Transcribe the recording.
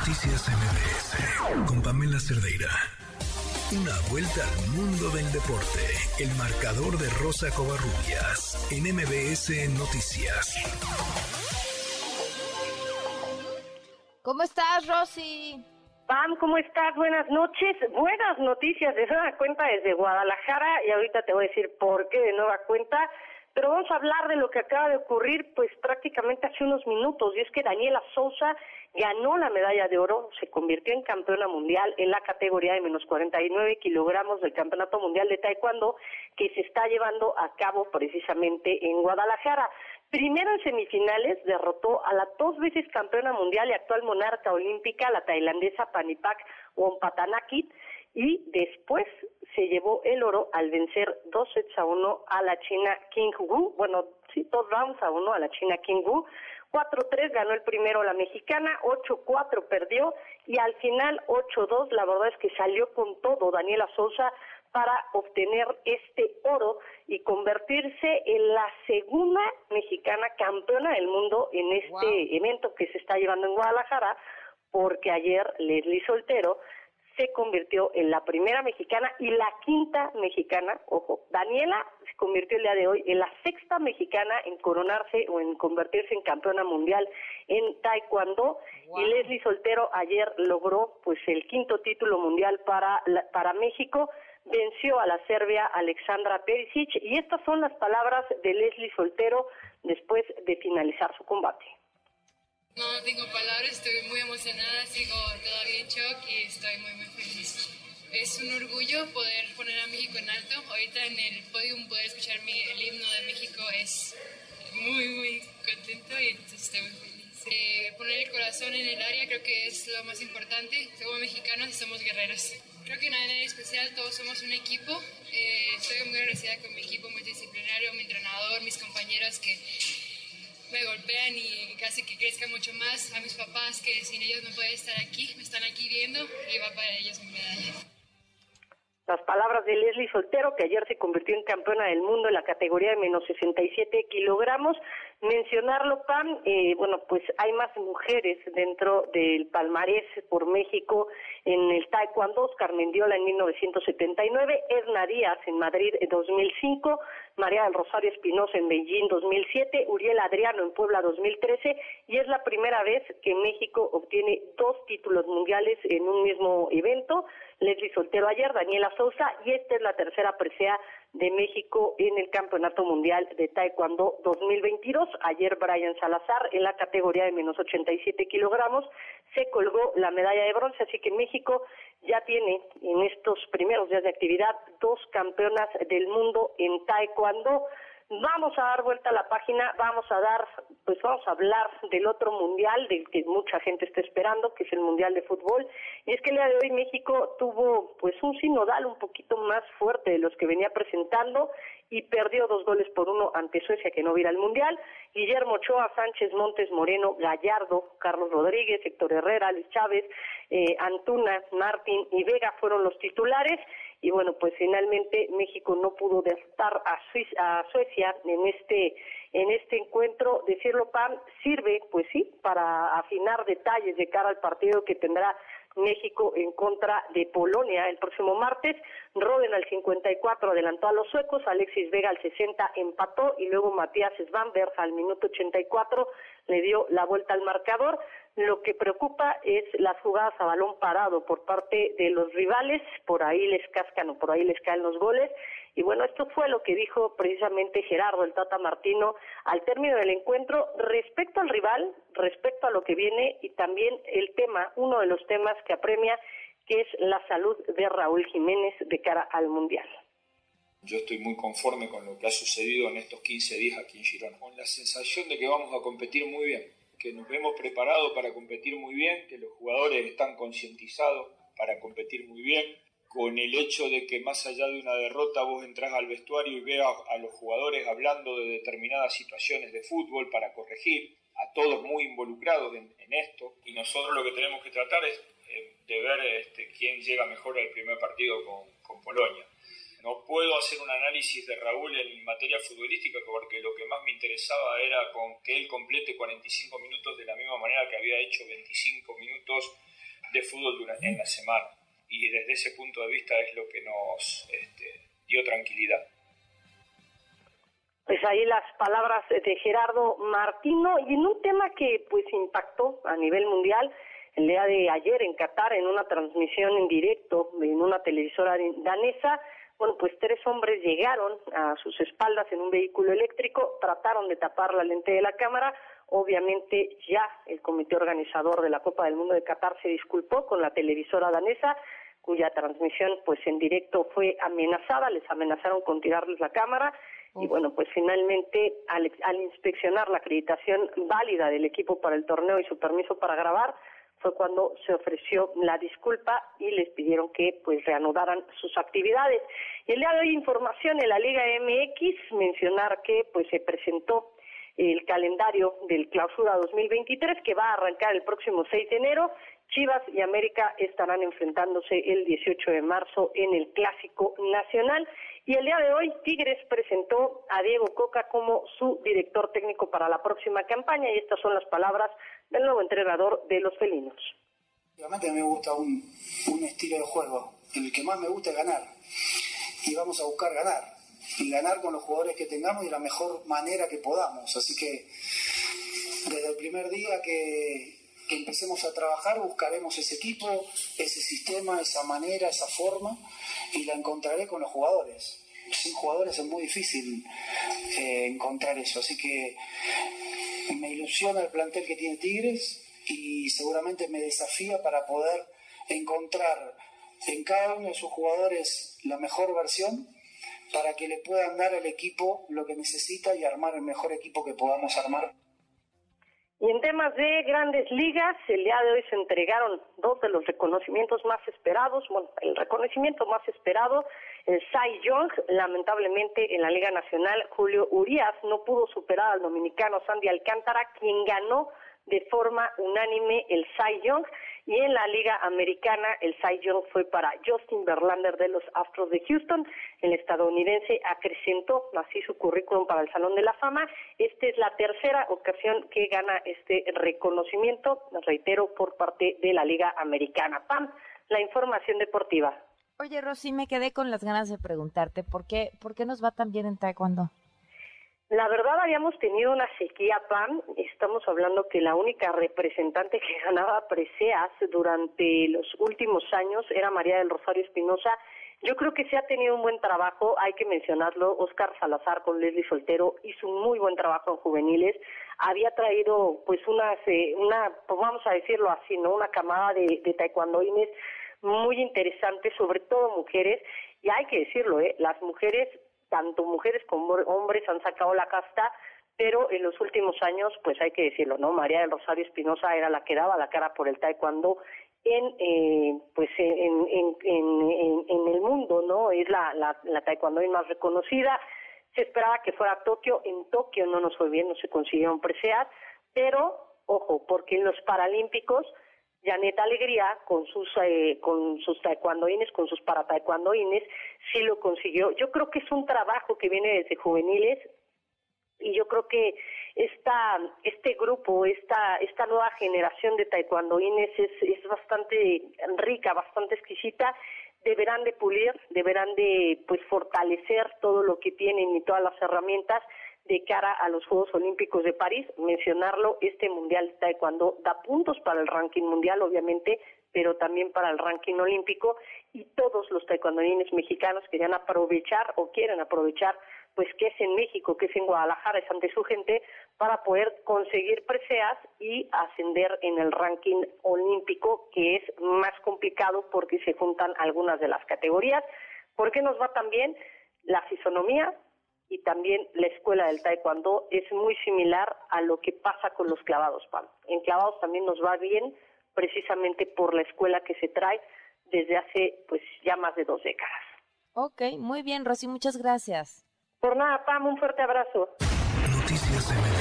Noticias MBS con Pamela Cerdeira. Una vuelta al mundo del deporte. El marcador de Rosa Covarrubias en MBS Noticias. ¿Cómo estás, Rosy? Pam, ¿cómo estás? Buenas noches. Buenas noticias de nueva cuenta desde Guadalajara y ahorita te voy a decir por qué de nueva cuenta. Pero vamos a hablar de lo que acaba de ocurrir pues prácticamente hace unos minutos y es que Daniela Sousa ganó la medalla de oro, se convirtió en campeona mundial en la categoría de menos 49 kilogramos del Campeonato Mundial de Taekwondo que se está llevando a cabo precisamente en Guadalajara. Primero en semifinales derrotó a la dos veces campeona mundial y actual monarca olímpica, la tailandesa Panipak Wonpatanakit, y después se llevó el oro al vencer dos sets a uno a la China King Wu, bueno, sí, dos rounds a uno a la China King Wu, 4-3 ganó el primero la mexicana, 8-4 perdió y al final 8-2, la verdad es que salió con todo Daniela Sosa para obtener este oro y convertirse en la segunda mexicana campeona del mundo en este evento que se está llevando en Guadalajara, porque ayer Leslie Soltero se convirtió en la primera mexicana y la quinta mexicana, ojo, Daniela se convirtió el día de hoy en la sexta mexicana en coronarse o en convertirse en campeona mundial en taekwondo. Y Leslie Soltero ayer logró pues el quinto título mundial para para México. Venció a la serbia Alexandra Perisic. Y estas son las palabras de Leslie Soltero después de finalizar su combate. No tengo palabras, estoy muy emocionada, sigo todavía en shock y estoy muy, muy feliz. Es un orgullo poder poner a México en alto. Ahorita en el podium poder escuchar mi, el himno de México es muy, muy contento y entonces estoy muy feliz. Eh, poner el corazón en el área creo que es lo más importante. Somos mexicanos y somos guerreros. Creo que nada en especial, todos somos un equipo. Eh, estoy muy agradecida con mi equipo multidisciplinario, mi entrenador, mis compañeros que me golpean y casi que crezca mucho más. A mis papás que sin ellos no puede estar aquí, me están aquí viendo y va para ellos mi medalla. Las palabras de Leslie Soltero, que ayer se convirtió en campeona del mundo en la categoría de menos 67 kilogramos. Mencionarlo, Pam, eh, bueno, pues hay más mujeres dentro del palmarés por México en el Taekwondo. Oscar Mendiola en 1979, Edna Díaz en Madrid en 2005, María del Rosario Espinosa en Beijing 2007, Uriel Adriano en Puebla 2013 y es la primera vez que México obtiene dos títulos mundiales en un mismo evento. Leslie Soltero ayer, Daniela Sousa, y esta es la tercera presea de México en el Campeonato Mundial de Taekwondo 2022. Ayer Brian Salazar, en la categoría de menos 87 kilogramos, se colgó la medalla de bronce, así que México ya tiene en estos primeros días de actividad dos campeonas del mundo en Taekwondo. Vamos a dar vuelta a la página, vamos a dar, pues vamos a hablar del otro mundial, del que mucha gente está esperando, que es el mundial de fútbol. Y es que el día de hoy México tuvo, pues, un sinodal un poquito más fuerte de los que venía presentando y perdió dos goles por uno ante Suecia, que no viera el mundial. Guillermo Ochoa, Sánchez, Montes, Moreno, Gallardo, Carlos Rodríguez, Héctor Herrera, Luis Chávez, eh, Antuna, Martín y Vega fueron los titulares y bueno, pues finalmente México no pudo derrotar a, a Suecia en este en este encuentro. Decirlo, Pam, sirve, pues sí, para afinar detalles de cara al partido que tendrá México en contra de Polonia el próximo martes. Roden al 54 adelantó a los suecos, Alexis Vega al 60 empató y luego Matías Svanberg al minuto 84 le dio la vuelta al marcador. Lo que preocupa es las jugadas a balón parado por parte de los rivales, por ahí les cascan o por ahí les caen los goles. Y bueno, esto fue lo que dijo precisamente Gerardo, el Tata Martino, al término del encuentro respecto al rival, respecto a lo que viene y también el tema, uno de los temas que apremia, que es la salud de Raúl Jiménez de cara al Mundial. Yo estoy muy conforme con lo que ha sucedido en estos 15 días aquí en Girona, con la sensación de que vamos a competir muy bien, que nos hemos preparado para competir muy bien, que los jugadores están concientizados para competir muy bien, con el hecho de que más allá de una derrota vos entras al vestuario y veas a los jugadores hablando de determinadas situaciones de fútbol para corregir, a todos muy involucrados en, esto, y nosotros lo que tenemos que tratar es eh, de ver este, quién llega mejor al primer partido con, con Polonia No puedo hacer un análisis de Raúl en materia futbolística porque lo que más me interesaba era con que él complete 45 minutos de la misma manera que había hecho 25 minutos de fútbol durante, en la semana. Y desde ese punto de vista es lo que nos este, dio tranquilidad. Pues ahí las palabras de Gerardo Martino y en un tema que pues impactó a nivel mundial el día de ayer en Qatar en una transmisión en directo en una televisora danesa, bueno, pues tres hombres llegaron a sus espaldas en un vehículo eléctrico, trataron de tapar la lente de la cámara, obviamente ya el comité organizador de la Copa del Mundo de Qatar se disculpó con la televisora danesa, cuya transmisión pues en directo fue amenazada, les amenazaron con tirarles la cámara y bueno, pues finalmente al, al inspeccionar la acreditación válida del equipo para el torneo y su permiso para grabar, fue cuando se ofreció la disculpa y les pidieron que pues reanudaran sus actividades. Y el día de hoy información en la Liga MX mencionar que pues se presentó el calendario del Clausura 2023 que va a arrancar el próximo 6 de enero. Chivas y América estarán enfrentándose el 18 de marzo en el Clásico Nacional. Y el día de hoy Tigres presentó a Diego Coca como su director técnico para la próxima campaña y estas son las palabras del nuevo entrenador de los felinos. Realmente me gusta un, un estilo de juego. El que más me gusta es ganar. Y vamos a buscar ganar. Y ganar con los jugadores que tengamos y de la mejor manera que podamos. Así que desde el primer día que, que empecemos a trabajar buscaremos ese equipo, ese sistema, esa manera, esa forma y la encontraré con los jugadores. Sin jugadores es muy difícil eh, encontrar eso. Así que me ilusiona el plantel que tiene Tigres y seguramente me desafía para poder encontrar en cada uno de sus jugadores la mejor versión para que le puedan dar al equipo lo que necesita y armar el mejor equipo que podamos armar. Y en temas de grandes ligas, el día de hoy se entregaron dos de los reconocimientos más esperados. Bueno, el reconocimiento más esperado, el Cy Young, lamentablemente en la Liga Nacional, Julio Urias no pudo superar al dominicano Sandy Alcántara, quien ganó de forma unánime el Cy Young. Y en la Liga Americana, el Cy Young fue para Justin Verlander de los Astros de Houston. El estadounidense acrecentó así su currículum para el Salón de la Fama. Esta es la tercera ocasión que gana este reconocimiento, reitero, por parte de la Liga Americana. Pam, la información deportiva. Oye, Rosy, me quedé con las ganas de preguntarte, ¿por qué, por qué nos va tan bien en Taekwondo? La verdad habíamos tenido una sequía PAN, estamos hablando que la única representante que ganaba preseas durante los últimos años era María del Rosario Espinosa. Yo creo que se ha tenido un buen trabajo, hay que mencionarlo, Oscar Salazar con Leslie Soltero hizo un muy buen trabajo en juveniles, había traído pues una, una pues vamos a decirlo así, ¿no? Una camada de, de taekwondoines muy interesante, sobre todo mujeres, y hay que decirlo, ¿eh? las mujeres tanto mujeres como hombres han sacado la casta, pero en los últimos años, pues hay que decirlo, ¿no? María del Rosario Espinosa era la que daba la cara por el taekwondo en eh, pues en, en, en, en, el mundo, ¿no? Es la, la, la taekwondo más reconocida. Se esperaba que fuera a Tokio, en Tokio no nos fue bien, no se consiguieron presear, pero ojo, porque en los Paralímpicos Janet Alegría con sus eh, con sus taekwondoines, con sus para taekwondoines, sí lo consiguió. Yo creo que es un trabajo que viene desde juveniles y yo creo que esta este grupo, esta esta nueva generación de taekwondoines es es bastante rica, bastante exquisita. Deberán de pulir, deberán de pues fortalecer todo lo que tienen y todas las herramientas de cara a los Juegos Olímpicos de París. Mencionarlo, este Mundial de Taekwondo da puntos para el ranking mundial, obviamente, pero también para el ranking olímpico y todos los taekwondolines mexicanos querían aprovechar o quieren aprovechar pues que es en México, que es en Guadalajara, es ante su gente, para poder conseguir preseas y ascender en el ranking olímpico, que es más complicado porque se juntan algunas de las categorías. ¿Por qué nos va tan bien? La fisonomía, y también la escuela del taekwondo es muy similar a lo que pasa con los clavados, Pam. En clavados también nos va bien precisamente por la escuela que se trae desde hace pues ya más de dos décadas. Ok, muy bien, Rosy, muchas gracias. Por nada, Pam, un fuerte abrazo. Noticias